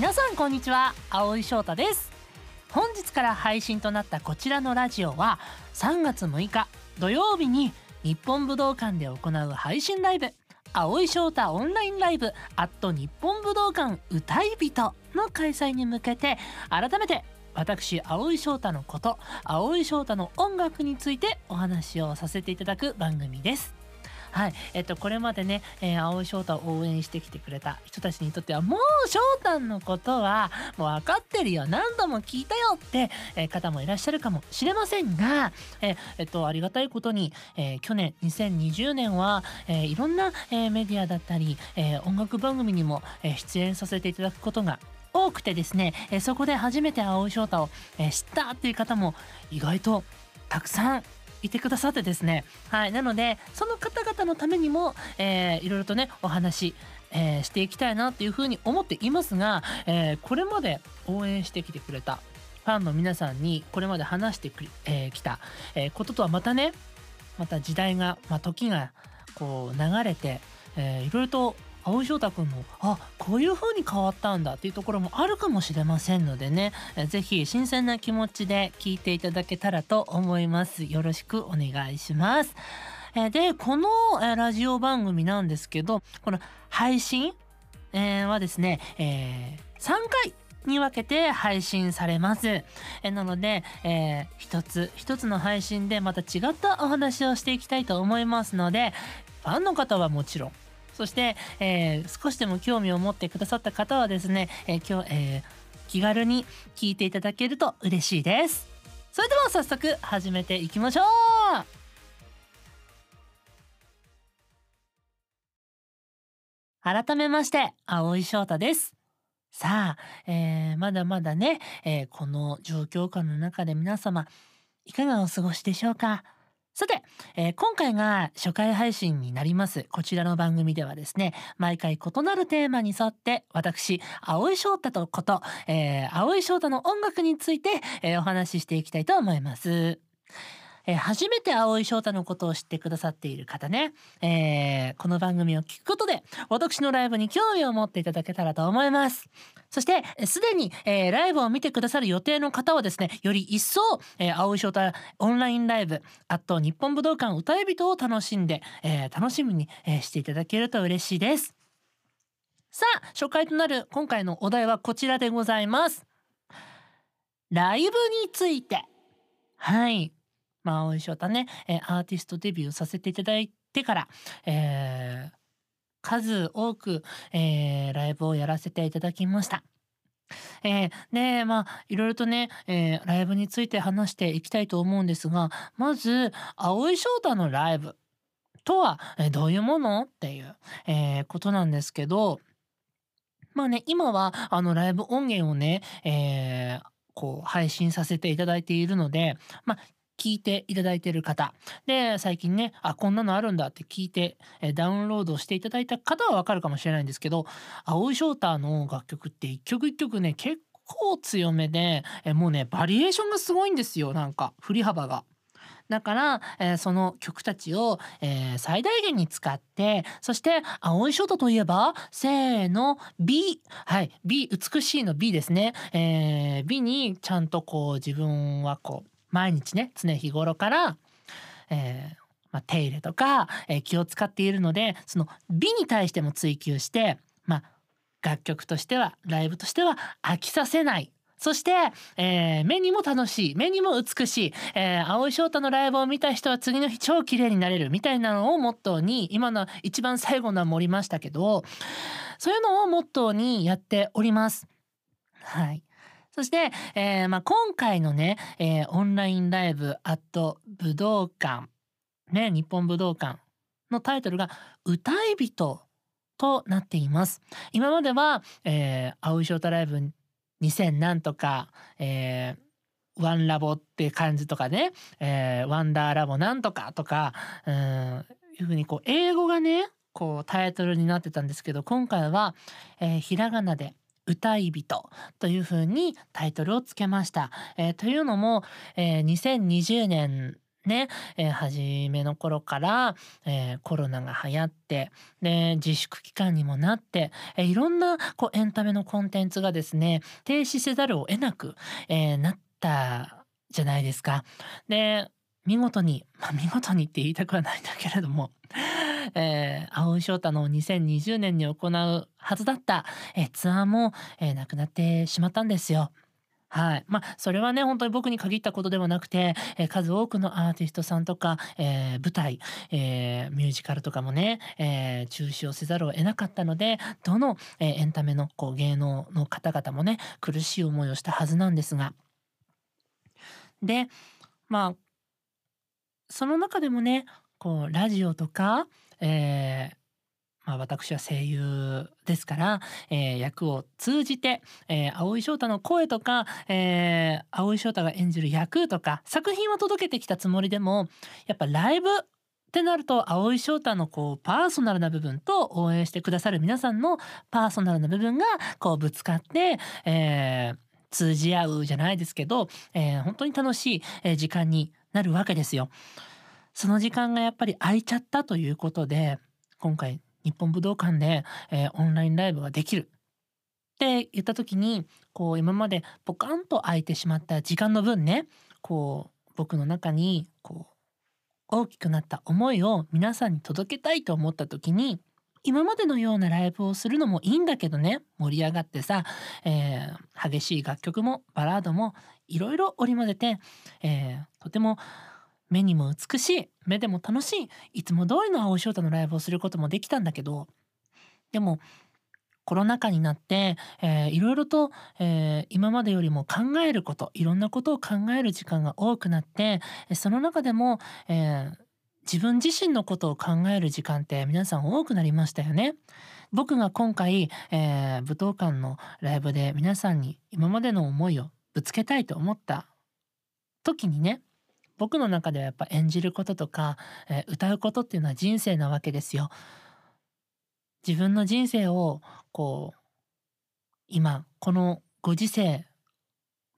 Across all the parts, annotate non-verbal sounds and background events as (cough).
皆さんこんにちは。青井翔太です。本日から配信となったこちらのラジオは3月6日土曜日に日本武道館で行う配信ライブ青井翔太オンラインライブアット日本武道館歌い人の開催に向けて改めて私青井翔太のこと青井翔太の音楽についてお話をさせていただく番組です。はい。えっと、これまでね、えー、青い翔太を応援してきてくれた人たちにとっては、もう翔太のことは、もう分かってるよ。何度も聞いたよって、えー、方もいらっしゃるかもしれませんが、えー、えっと、ありがたいことに、えー、去年、2020年は、えー、いろんな、えー、メディアだったり、えー、音楽番組にも、えー、出演させていただくことが多くてですね、えそこで初めて青い翔太を、え知ったっていう方も意外とたくさんいてくださってですね。はい。なのでその方々のためにも、えー、いろいろとねお話、えー、していきたいなっていうふうに思っていますが、えー、これまで応援してきてくれたファンの皆さんにこれまで話してき、えー、た、え、こととはまたねまた時代が、まあ、時がこう流れて、えー、いろいろと青翔太くんもあこういう風に変わったんだっていうところもあるかもしれませんのでね。是非新鮮な気持ちで聞いていただけたらと思います。よろしくお願いします。でこのラジオ番組なんですけどこの配信？はですね、えー、3回に分けて配信されます。えなので、えー、一つ一つの配信でまた違ったお話をしていきたいと思いますので、ファンの方はもちろん、そして、えー、少しでも興味を持ってくださった方はですね、えー、今日、えー、気軽に聞いていただけると嬉しいです。それでは早速始めていきましょう改めまして、青井翔太です。さあ、えー、まだまだね、えー、この状況下の中で皆様、いかがお過ごしでしょうか？さて、えー、今回が初回配信になります。こちらの番組ではですね、毎回異なるテーマに沿って、私、青井翔太とこと、えー、青井翔太の音楽について、えー、お話ししていきたいと思います。えー、初めて青井翔太のことを知ってくださっている方ね、えー、この番組を聞くことで、私のライブに興味を持っていただけたらと思います。そして、すでに、えー、ライブを見てくださる予定の方はですね、より一層、えー、青井翔太オンラインライブ、あと日本武道館歌い人を楽しんで、えー、楽しみに、えー、していただけると嬉しいです。さあ、初回となる今回のお題はこちらでございます。ライブについて。はい。まあ、青井翔太ね、えー、アーティストデビューさせていただいてから、えー、数多く、えー、ライブをやらせていただきました。えー、で、まあ、いろいろとね、えー、ライブについて話していきたいと思うんですが、まず、青井翔太のライブとは、え、どういうものっていう、え、ことなんですけど、まあね、今は、あの、ライブ音源をね、え、こう、配信させていただいているので、まあ、聞いていただいてる方。で、最近ね、あ、こんなのあるんだって聞いて、えダウンロードしていただいた方はわかるかもしれないんですけど、青いショーターの楽曲って一曲一曲ね、結構強めで、えもうね、バリエーションがすごいんですよ、なんか、振り幅が。だから、えー、その曲たちを、えー、最大限に使って、そして、青いショートといえば、せーの、B。はい、B、美しいの B ですね。えー、B にちゃんとこう自分はこう、毎日ね常日頃から、えーまあ、手入れとか、えー、気を使っているのでその美に対しても追求して、まあ、楽曲としてはライブとしては飽きさせないそして、えー、目にも楽しい、目にも美しい、えー、青井翔太のライブを見た人は次の日超綺麗になれるみたいなのをモットーに、今の一番最後のは盛りましたけど、そういうのをモットーにやっております。はい。そして、えー、まあ、今回のね、えー、オンラインライブアット武道館、ね、日本武道館のタイトルが歌い人となっています。今までは、えー、青い翔太ライブ2000なんとか、えー、ワンラボって感じとかね、えー、ワンダーラボなんとかとか、うん、いうふうにこう、英語がね、こうタイトルになってたんですけど、今回は、えー、ひらがなで歌い人というふうにタイトルをつけました。えー、というのも、えー、2020年ね、えー、初めの頃から、えー、コロナが流行ってで自粛期間にもなって、えー、いろんなこうエンタメのコンテンツがですね停止せざるを得なく、えなったじゃないですか。で見事に、まあ、見事にって言いたくはないんだけれどもえー、青井翔太の2020年に行うはずだった、えー、ツアーも、えー、なくなってしまったんですよ。はい。まあ、それはね、本当に僕に限ったことではなくて、えー、数多くのアーティストさんとか、えー、舞台、えー、ミュージカルとかもね、え中止をせざるを得なかったので、どの、えエンタメのこう芸能の方々もね、苦しい思いをしたはずなんですが。で、まあ、その中でもね、こう、ラジオとか、えー、まあ、私は声優ですから、えー、役を通じて、えー、青井翔太の声とか、えー、青井翔太が演じる役とか作品を届けてきたつもりでもやっぱライブってなると青井翔太のこうパーソナルな部分と応援してくださる皆さんのパーソナルな部分がこうぶつかって、えー、通じ合うじゃないですけど、えー、本当に楽しい時間になるわけですよ。その時間がやっぱり空いちゃったということで今回日本武道館で、えー、オンラインライブができる。って言った時にこう今までポカンと空いてしまった時間の分ねこう僕の中にこう大きくなった思いを皆さんに届けたいと思った時に今までのようなライブをするのもいいんだけどね盛り上がってさ、えー、激しい楽曲もバラードもいろいろ織り交ぜて、えー、とても目にも美しい目でも楽しいいつも通りの青翔太のライブをすることもできたんだけどでもコロナ禍になって、えー、いろいろと、えー、今までよりも考えることいろんなことを考える時間が多くなってその中でも、えー、自分自身のことを考える時間って皆さん多くなりましたよね。僕が今回、えー、武道館のライブで皆さんに今までの思いをぶつけたいと思った時にね僕の中ではやっぱ演じることとか、えー、歌うことっていうのは人生なわけですよ。自分の人生をこう今このご時世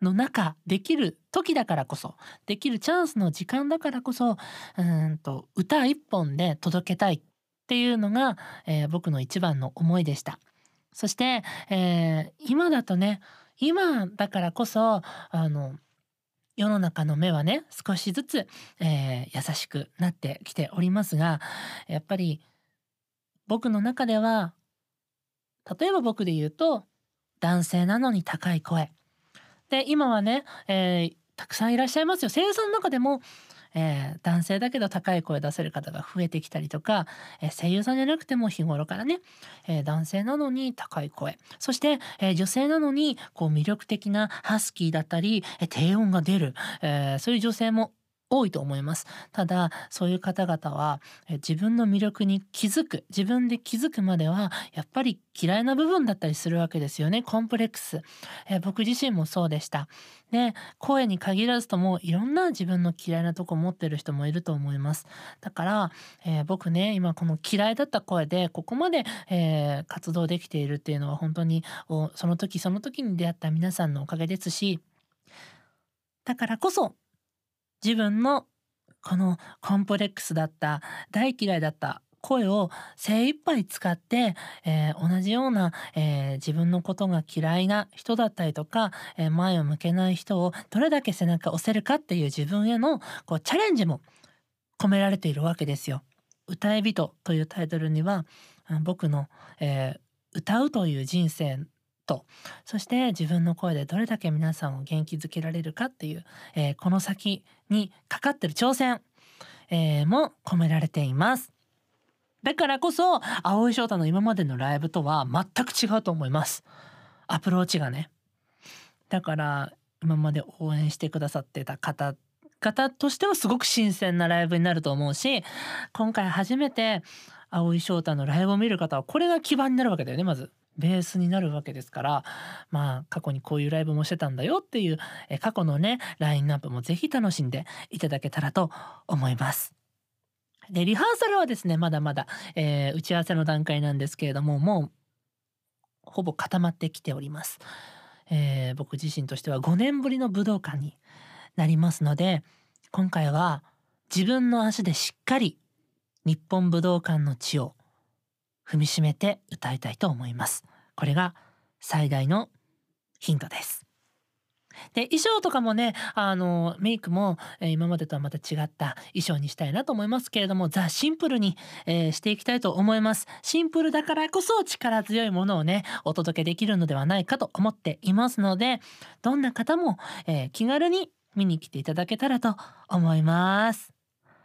の中できる時だからこそできるチャンスの時間だからこそうんと歌一本で届けたいっていうのが、えー、僕の一番の思いでした。そして、えー、今だとね今だからこそあの世の中の目はね少しずつ、えー、優しくなってきておりますがやっぱり僕の中では例えば僕で言うと男性なのに高い声。で今はね、えー、たくさんいらっしゃいますよ。声優さんの中でもえー、男性だけど高い声出せる方が増えてきたりとか、えー、声優さんじゃなくても日頃からね、えー、男性なのに高い声。そして、え女性なのにこう魅力的なハスキーだったり、え低音が出る、えそういう女性も多いと思います。ただそういう方々は自分の魅力に気づく自分で気づくまではやっぱり嫌いな部分だったりするわけですよね。コンプレックス、え僕自身もそうでした。で声に限らずともいろんな自分の嫌いなとこ持ってる人もいると思います。だから、えー、僕ね今この嫌いだった声でここまで、えー、活動できているっていうのは本当にその時その時に出会った皆さんのおかげですしだからこそ自分のこのコンプレックスだった大嫌いだった声を精一杯使って、えー、同じような、えー、自分のことが嫌いな人だったりとか、えー、前を向けない人をどれだけ背中を押せるかっていう自分へのこうチャレンジも込められているわけですよ。歌い人というタイトルには僕の、え歌うという人生とそして自分の声でどれだけ皆さんを元気づけられるかっていう、えー、この先にかかってる挑戦、えー、も込められています。だからこそ青井翔太の今までのライブとは全く違うと思います。アプローチがね。だから今まで応援してくださってた方方としてはすごく新鮮なライブになると思うし今回初めて青井翔太のライブを見る方はこれが基盤になるわけだよねまず。ベースになるわけですからまあ過去にこういうライブもしてたんだよっていうえ過去のねラインナップもぜひ楽しんでいただけたらと思います。でリハーサルはですねまだまだ、えー、打ち合わせの段階なんですけれどももうほぼ固まってきております。えー、僕自身としては5年ぶりの武道館になりますので今回は自分の足でしっかり日本武道館の地を踏みしめて歌いたいと思います。これが最大のヒントです。で衣装とかもねあのメイクも、えー、今までとはまた違った衣装にしたいなと思いますけれどもザ・シンプルに、えー、していきたいと思います。シンプルだからこそ力強いものをねお届けできるのではないかと思っていますのでどんな方も、えー、気軽に見に来ていただけたらと思います。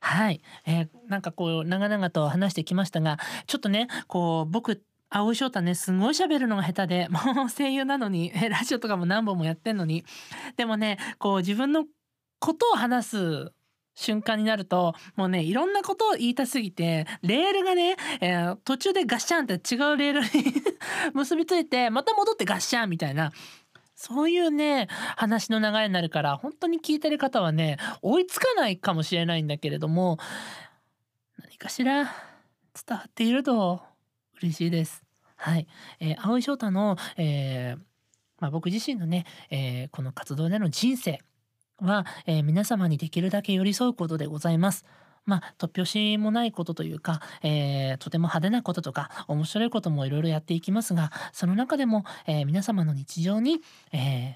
はい、えー、なんかこう長々と話してきましたがちょっとねこう僕青井翔太ねすごい喋るのが下手で (laughs) もう声優なのにラジオとかも何本もやってんのにでもねこう自分のことを話す瞬間になるともうねいろんなことを言いたすぎてレールがね、えー、途中でガッシャンって違うレールに (laughs) 結びついてまた戻ってガッシャンみたいなそういうね話の流れになるから本当に聞いてる方はね追いつかないかもしれないんだけれども何かしら伝わっていると嬉しいです。はい、えー、青井翔太の、えー、まあ、僕自身のね、えー、この活動での人生は、え皆様にできるだけ寄り添うことでございます。まあ、突拍子もないことというか、えー、とても派手なこととか面白いこともいろいろやっていきますがその中でも、えー、皆様の日常に、えー、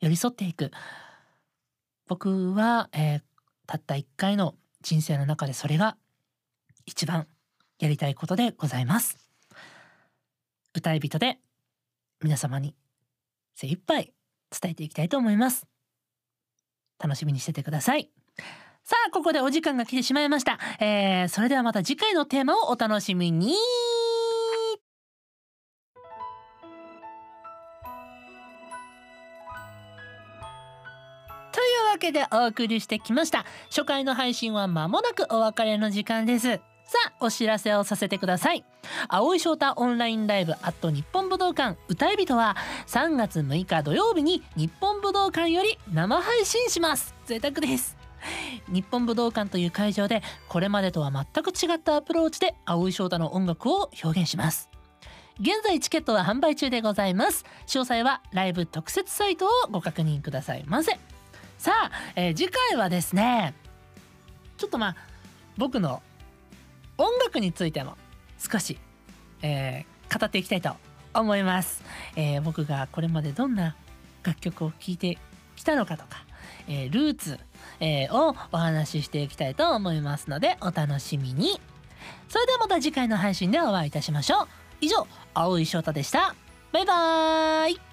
寄り添っていく。僕は、えたった一回の人生の中でそれが一番やりたいことでございます。歌い人で皆様に精一杯伝えていきたいと思います。楽しみにしててください。さあここでお時間が来てしまいました、えー、それではまた次回のテーマをお楽しみに。というわけでお送りしてきました。初回の配信は間もなくお別れの時間です。さあお知らせをさせてください。青井翔太オンラインライブアット日本武道館。歌い人は3月6日土曜日に日本武道館より生配信します。贅沢です。日本武道館という会場でこれまでとは全く違ったアプローチで青井翔太の音楽を表現します。現在チケットは販売中でございます。詳細はライブ特設サイトをご確認くださいませ。さあ、えー、次回はですねちょっとまあ僕の音楽についても少し、えー、語っていきたいと思います、えー、僕がこれまでどんな楽曲を聴いてきたのかとか、えー、ルーツ、えー、をお話ししていきたいと思いますのでお楽しみに。それではまた次回の配信でお会いいたしましょう。以上青井翔太でした。バイバーイ。